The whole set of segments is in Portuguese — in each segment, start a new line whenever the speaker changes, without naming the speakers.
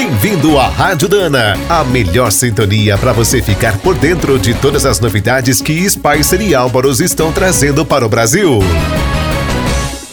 Bem-vindo à Rádio Dana, a melhor sintonia para você ficar por dentro de todas as novidades que Spicer e Álvaros estão trazendo para o Brasil.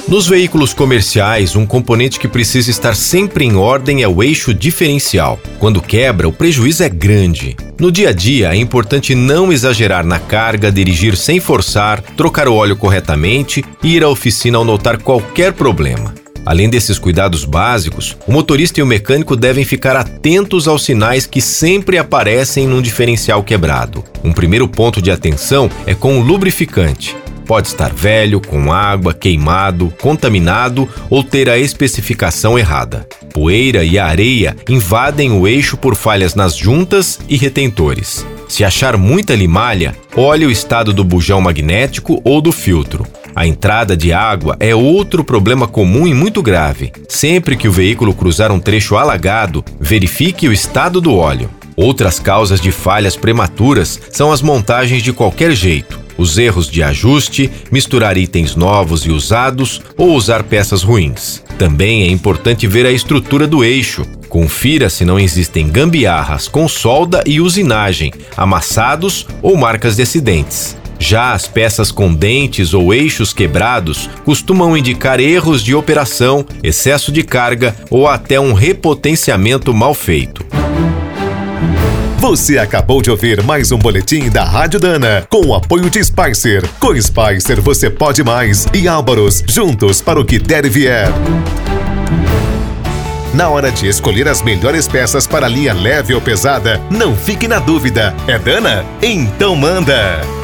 Nos veículos comerciais, um componente que precisa estar sempre em ordem é o eixo diferencial. Quando quebra, o prejuízo é grande. No dia a dia, é importante não exagerar na carga, dirigir sem forçar, trocar o óleo corretamente e ir à oficina ao notar qualquer problema. Além desses cuidados básicos, o motorista e o mecânico devem ficar atentos aos sinais que sempre aparecem num diferencial quebrado. Um primeiro ponto de atenção é com o lubrificante. Pode estar velho, com água, queimado, contaminado ou ter a especificação errada. Poeira e areia invadem o eixo por falhas nas juntas e retentores. Se achar muita limalha, olhe o estado do bujão magnético ou do filtro. A entrada de água é outro problema comum e muito grave. Sempre que o veículo cruzar um trecho alagado, verifique o estado do óleo. Outras causas de falhas prematuras são as montagens de qualquer jeito os erros de ajuste, misturar itens novos e usados ou usar peças ruins. Também é importante ver a estrutura do eixo. Confira se não existem gambiarras com solda e usinagem, amassados ou marcas de acidentes. Já as peças com dentes ou eixos quebrados costumam indicar erros de operação, excesso de carga ou até um repotenciamento mal feito.
Você acabou de ouvir mais um boletim da Rádio Dana, com o apoio de Spicer. Com Spicer você pode mais e Álvaros, juntos para o que der e vier. Na hora de escolher as melhores peças para linha leve ou pesada, não fique na dúvida. É Dana? Então manda!